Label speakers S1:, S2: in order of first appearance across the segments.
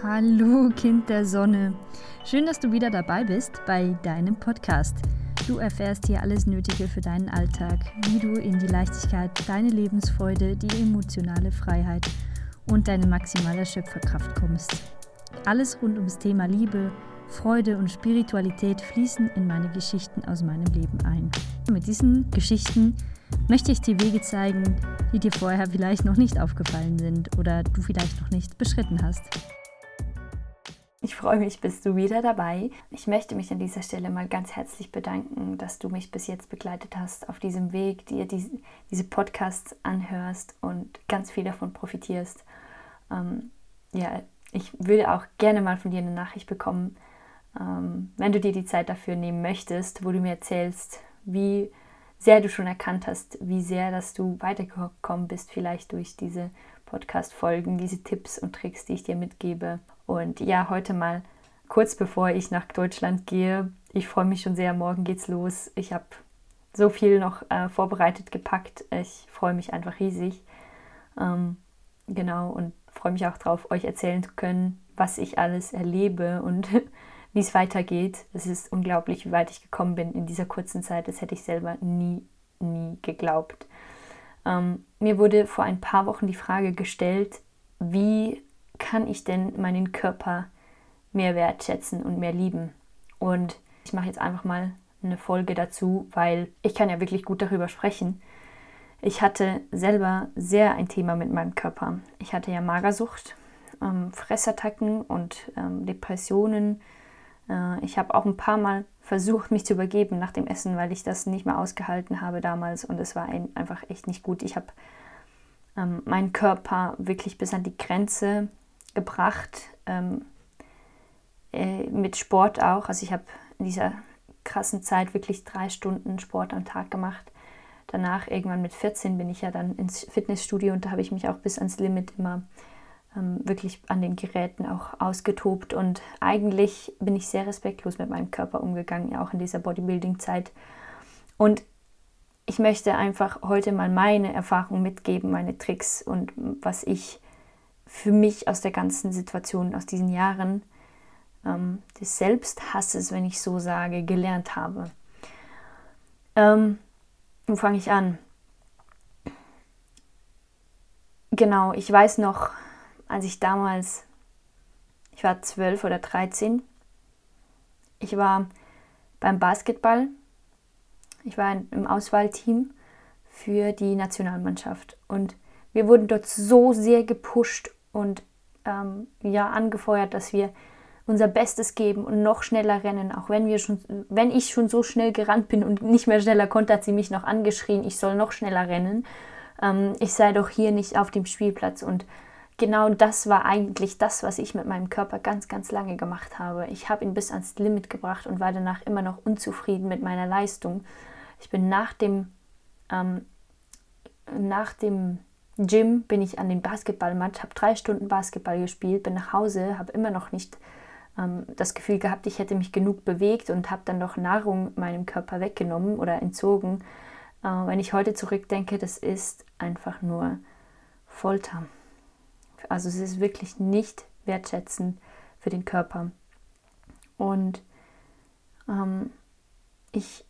S1: Hallo Kind der Sonne. Schön, dass du wieder dabei bist bei deinem Podcast. Du erfährst hier alles Nötige für deinen Alltag, wie du in die Leichtigkeit, deine Lebensfreude, die emotionale Freiheit und deine maximale Schöpferkraft kommst. Alles rund ums Thema Liebe, Freude und Spiritualität fließen in meine Geschichten aus meinem Leben ein. Mit diesen Geschichten möchte ich dir Wege zeigen, die dir vorher vielleicht noch nicht aufgefallen sind oder du vielleicht noch nicht beschritten hast.
S2: Ich freue mich, bist du wieder dabei. Ich möchte mich an dieser Stelle mal ganz herzlich bedanken, dass du mich bis jetzt begleitet hast auf diesem Weg, dir diese, diese Podcasts anhörst und ganz viel davon profitierst. Ähm, ja, ich würde auch gerne mal von dir eine Nachricht bekommen, ähm, wenn du dir die Zeit dafür nehmen möchtest, wo du mir erzählst, wie sehr du schon erkannt hast, wie sehr, dass du weitergekommen bist, vielleicht durch diese Podcast-Folgen, diese Tipps und Tricks, die ich dir mitgebe. Und ja, heute mal kurz bevor ich nach Deutschland gehe. Ich freue mich schon sehr, morgen geht's los. Ich habe so viel noch äh, vorbereitet, gepackt. Ich freue mich einfach riesig. Ähm, genau, und freue mich auch darauf, euch erzählen zu können, was ich alles erlebe und wie es weitergeht. Es ist unglaublich, wie weit ich gekommen bin in dieser kurzen Zeit. Das hätte ich selber nie, nie geglaubt. Ähm, mir wurde vor ein paar Wochen die Frage gestellt, wie kann ich denn meinen Körper mehr wertschätzen und mehr lieben? Und ich mache jetzt einfach mal eine Folge dazu, weil ich kann ja wirklich gut darüber sprechen. Ich hatte selber sehr ein Thema mit meinem Körper. Ich hatte ja Magersucht, ähm, Fressattacken und ähm, Depressionen, äh, ich habe auch ein paar Mal versucht, mich zu übergeben nach dem Essen, weil ich das nicht mehr ausgehalten habe damals und es war ein, einfach echt nicht gut. Ich habe ähm, meinen Körper wirklich bis an die Grenze gebracht, ähm, äh, mit Sport auch. Also ich habe in dieser krassen Zeit wirklich drei Stunden Sport am Tag gemacht. Danach, irgendwann mit 14, bin ich ja dann ins Fitnessstudio und da habe ich mich auch bis ans Limit immer ähm, wirklich an den Geräten auch ausgetobt und eigentlich bin ich sehr respektlos mit meinem Körper umgegangen, auch in dieser Bodybuilding-Zeit. Und ich möchte einfach heute mal meine Erfahrungen mitgeben, meine Tricks und was ich für mich aus der ganzen Situation, aus diesen Jahren ähm, des Selbsthasses, wenn ich so sage, gelernt habe. Ähm, wo fange ich an? Genau, ich weiß noch, als ich damals, ich war zwölf oder dreizehn, ich war beim Basketball, ich war im Auswahlteam für die Nationalmannschaft und wir wurden dort so sehr gepusht und ähm, ja angefeuert, dass wir unser Bestes geben und noch schneller rennen. Auch wenn wir schon, wenn ich schon so schnell gerannt bin und nicht mehr schneller konnte, hat sie mich noch angeschrien, ich soll noch schneller rennen. Ähm, ich sei doch hier nicht auf dem Spielplatz und genau das war eigentlich das, was ich mit meinem Körper ganz, ganz lange gemacht habe. Ich habe ihn bis ans Limit gebracht und war danach immer noch unzufrieden mit meiner Leistung. Ich bin nach dem, ähm, nach dem Gym bin ich an den Basketballmatch, habe drei Stunden Basketball gespielt, bin nach Hause, habe immer noch nicht ähm, das Gefühl gehabt, ich hätte mich genug bewegt und habe dann noch Nahrung meinem Körper weggenommen oder entzogen. Äh, wenn ich heute zurückdenke, das ist einfach nur Folter. Also es ist wirklich nicht wertschätzend für den Körper. Und ähm, ich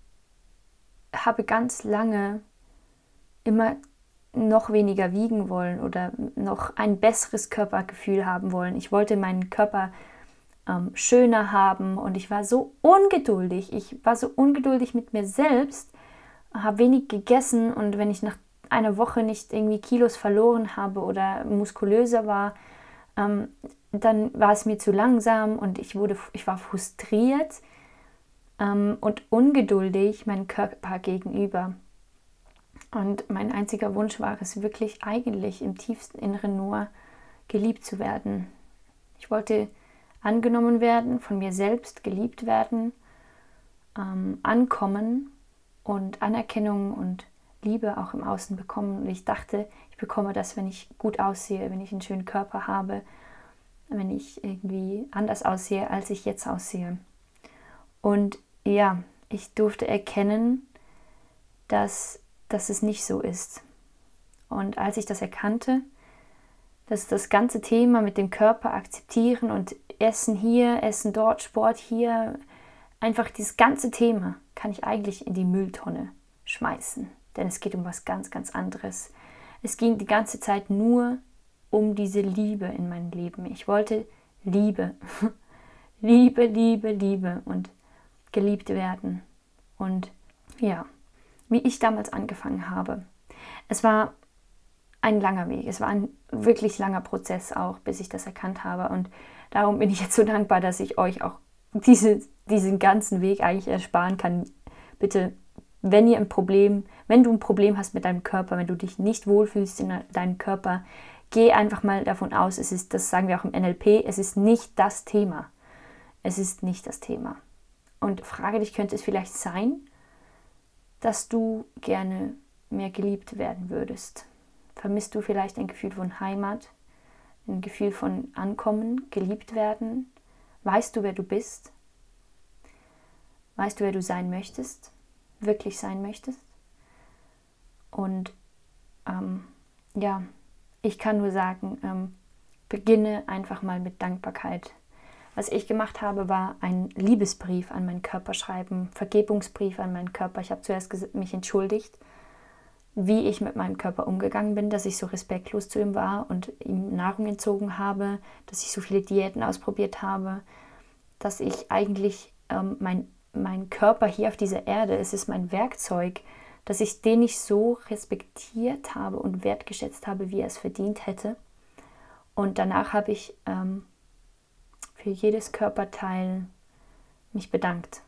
S2: habe ganz lange immer noch weniger wiegen wollen oder noch ein besseres Körpergefühl haben wollen. Ich wollte meinen Körper ähm, schöner haben und ich war so ungeduldig. Ich war so ungeduldig mit mir selbst, habe wenig gegessen und wenn ich nach eine Woche nicht irgendwie Kilos verloren habe oder muskulöser war, ähm, dann war es mir zu langsam und ich wurde, ich war frustriert ähm, und ungeduldig meinem Körper gegenüber. Und mein einziger Wunsch war es wirklich eigentlich im tiefsten Inneren nur geliebt zu werden. Ich wollte angenommen werden, von mir selbst geliebt werden, ähm, ankommen und Anerkennung und Liebe auch im Außen bekommen. Und ich dachte, ich bekomme das, wenn ich gut aussehe, wenn ich einen schönen Körper habe, wenn ich irgendwie anders aussehe, als ich jetzt aussehe. Und ja, ich durfte erkennen, dass, dass es nicht so ist. Und als ich das erkannte, dass das ganze Thema mit dem Körper akzeptieren und Essen hier, Essen dort, Sport hier, einfach dieses ganze Thema kann ich eigentlich in die Mülltonne schmeißen. Denn es geht um was ganz, ganz anderes. Es ging die ganze Zeit nur um diese Liebe in meinem Leben. Ich wollte Liebe. Liebe, Liebe, Liebe und geliebt werden. Und ja, wie ich damals angefangen habe. Es war ein langer Weg. Es war ein wirklich langer Prozess auch, bis ich das erkannt habe. Und darum bin ich jetzt so dankbar, dass ich euch auch diese, diesen ganzen Weg eigentlich ersparen kann. Bitte, wenn ihr ein Problem, wenn du ein Problem hast mit deinem Körper, wenn du dich nicht wohlfühlst in deinem Körper, geh einfach mal davon aus, es ist, das sagen wir auch im NLP, es ist nicht das Thema. Es ist nicht das Thema. Und frage dich, könnte es vielleicht sein, dass du gerne mehr geliebt werden würdest? Vermisst du vielleicht ein Gefühl von Heimat, ein Gefühl von Ankommen, geliebt werden? Weißt du, wer du bist? Weißt du, wer du sein möchtest? Wirklich sein möchtest? Und ähm, ja, ich kann nur sagen, ähm, beginne einfach mal mit Dankbarkeit. Was ich gemacht habe, war ein Liebesbrief an meinen Körper schreiben, Vergebungsbrief an meinen Körper. Ich habe zuerst mich entschuldigt wie ich mit meinem Körper umgegangen bin, dass ich so respektlos zu ihm war und ihm Nahrung entzogen habe, dass ich so viele Diäten ausprobiert habe, dass ich eigentlich ähm, mein, mein Körper hier auf dieser Erde, es ist mein Werkzeug, dass ich den nicht so respektiert habe und wertgeschätzt habe, wie er es verdient hätte. Und danach habe ich ähm, für jedes Körperteil mich bedankt.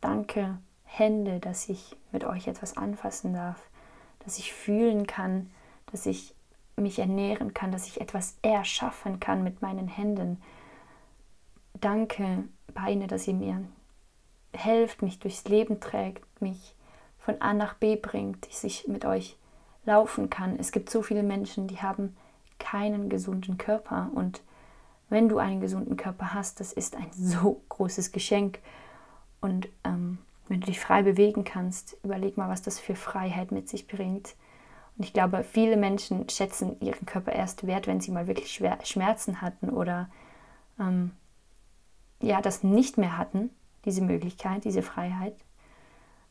S2: Danke, Hände, dass ich mit euch etwas anfassen darf dass ich fühlen kann, dass ich mich ernähren kann, dass ich etwas erschaffen kann mit meinen Händen. Danke, Beine, dass ihr mir helft, mich durchs Leben trägt, mich von A nach B bringt, dass ich mit euch laufen kann. Es gibt so viele Menschen, die haben keinen gesunden Körper und wenn du einen gesunden Körper hast, das ist ein so großes Geschenk und ähm, wenn du dich frei bewegen kannst, überleg mal, was das für Freiheit mit sich bringt. Und ich glaube, viele Menschen schätzen ihren Körper erst wert, wenn sie mal wirklich Schmerzen hatten oder ähm, ja, das nicht mehr hatten, diese Möglichkeit, diese Freiheit.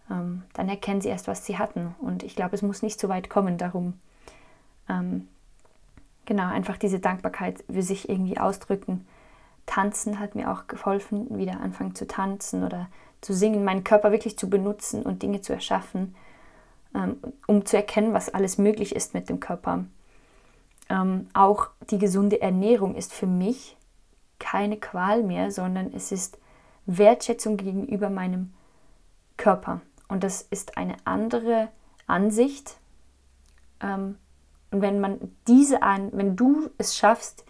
S2: Ähm, dann erkennen sie erst, was sie hatten. Und ich glaube, es muss nicht so weit kommen darum. Ähm, genau, einfach diese Dankbarkeit für sich irgendwie ausdrücken. Tanzen hat mir auch geholfen, wieder anfangen zu tanzen oder zu singen, meinen Körper wirklich zu benutzen und Dinge zu erschaffen, ähm, um zu erkennen, was alles möglich ist mit dem Körper. Ähm, auch die gesunde Ernährung ist für mich keine Qual mehr, sondern es ist Wertschätzung gegenüber meinem Körper. Und das ist eine andere Ansicht. Ähm, und wenn man diese an, wenn du es schaffst,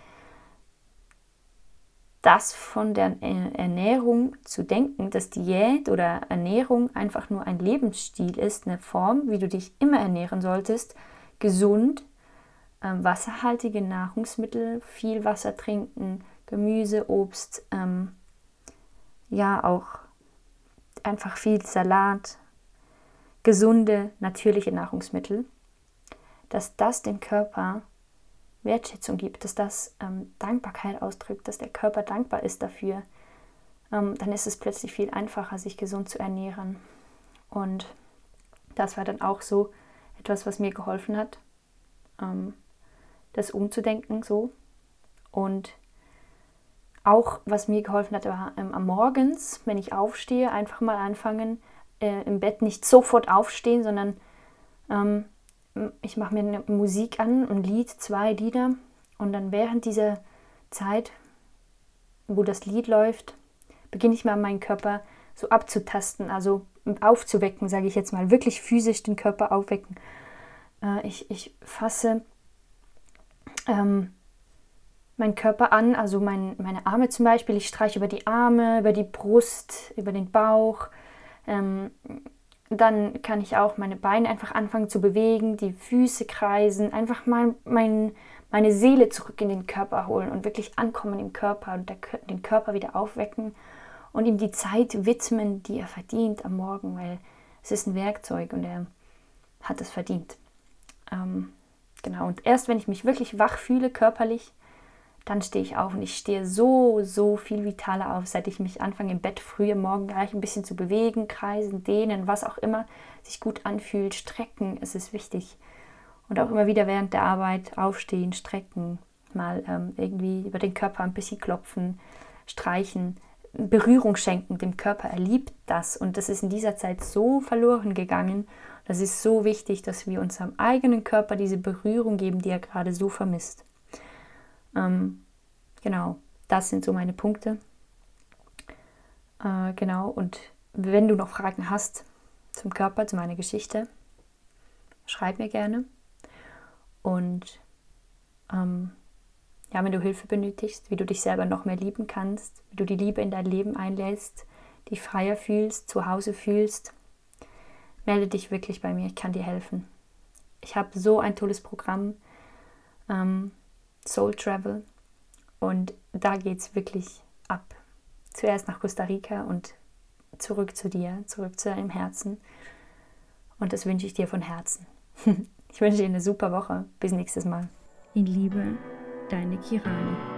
S2: das von der Ernährung zu denken, dass Diät oder Ernährung einfach nur ein Lebensstil ist, eine Form, wie du dich immer ernähren solltest, gesund, äh, wasserhaltige Nahrungsmittel, viel Wasser trinken, Gemüse, Obst, ähm, ja auch einfach viel Salat, gesunde, natürliche Nahrungsmittel, dass das den Körper Wertschätzung gibt, dass das ähm, Dankbarkeit ausdrückt, dass der Körper dankbar ist dafür, ähm, dann ist es plötzlich viel einfacher, sich gesund zu ernähren. Und das war dann auch so etwas, was mir geholfen hat, ähm, das umzudenken so. Und auch was mir geholfen hat, war ähm, am Morgens, wenn ich aufstehe, einfach mal anfangen, äh, im Bett nicht sofort aufstehen, sondern ähm, ich mache mir Musik an, ein Lied, zwei Lieder und dann während dieser Zeit, wo das Lied läuft, beginne ich mal meinen Körper so abzutasten, also aufzuwecken, sage ich jetzt mal, wirklich physisch den Körper aufwecken. Äh, ich, ich fasse ähm, meinen Körper an, also mein, meine Arme zum Beispiel, ich streiche über die Arme, über die Brust, über den Bauch. Ähm, dann kann ich auch meine Beine einfach anfangen zu bewegen, die Füße kreisen, einfach mal mein, meine Seele zurück in den Körper holen und wirklich ankommen im Körper und der, den Körper wieder aufwecken und ihm die Zeit widmen, die er verdient am Morgen, weil es ist ein Werkzeug und er hat es verdient. Ähm, Genau, und erst wenn ich mich wirklich wach fühle körperlich, dann stehe ich auf und ich stehe so, so viel vitaler auf, seit ich mich anfange im Bett früh am Morgen gleich ein bisschen zu bewegen, kreisen, dehnen, was auch immer sich gut anfühlt, strecken, es ist wichtig. Und auch immer wieder während der Arbeit aufstehen, strecken, mal ähm, irgendwie über den Körper ein bisschen klopfen, streichen, Berührung schenken dem Körper. Er liebt das und das ist in dieser Zeit so verloren gegangen. Das ist so wichtig, dass wir unserem eigenen Körper diese Berührung geben, die er gerade so vermisst. Ähm, genau, das sind so meine Punkte. Äh, genau, und wenn du noch Fragen hast zum Körper, zu meiner Geschichte, schreib mir gerne. Und ähm, ja, wenn du Hilfe benötigst, wie du dich selber noch mehr lieben kannst, wie du die Liebe in dein Leben einlädst, dich freier fühlst, zu Hause fühlst, melde dich wirklich bei mir, ich kann dir helfen. Ich habe so ein tolles Programm. Ähm, Soul Travel. Und da geht es wirklich ab. Zuerst nach Costa Rica und zurück zu dir, zurück zu deinem Herzen. Und das wünsche ich dir von Herzen. Ich wünsche dir eine super Woche. Bis nächstes Mal.
S1: In Liebe, deine Kirani.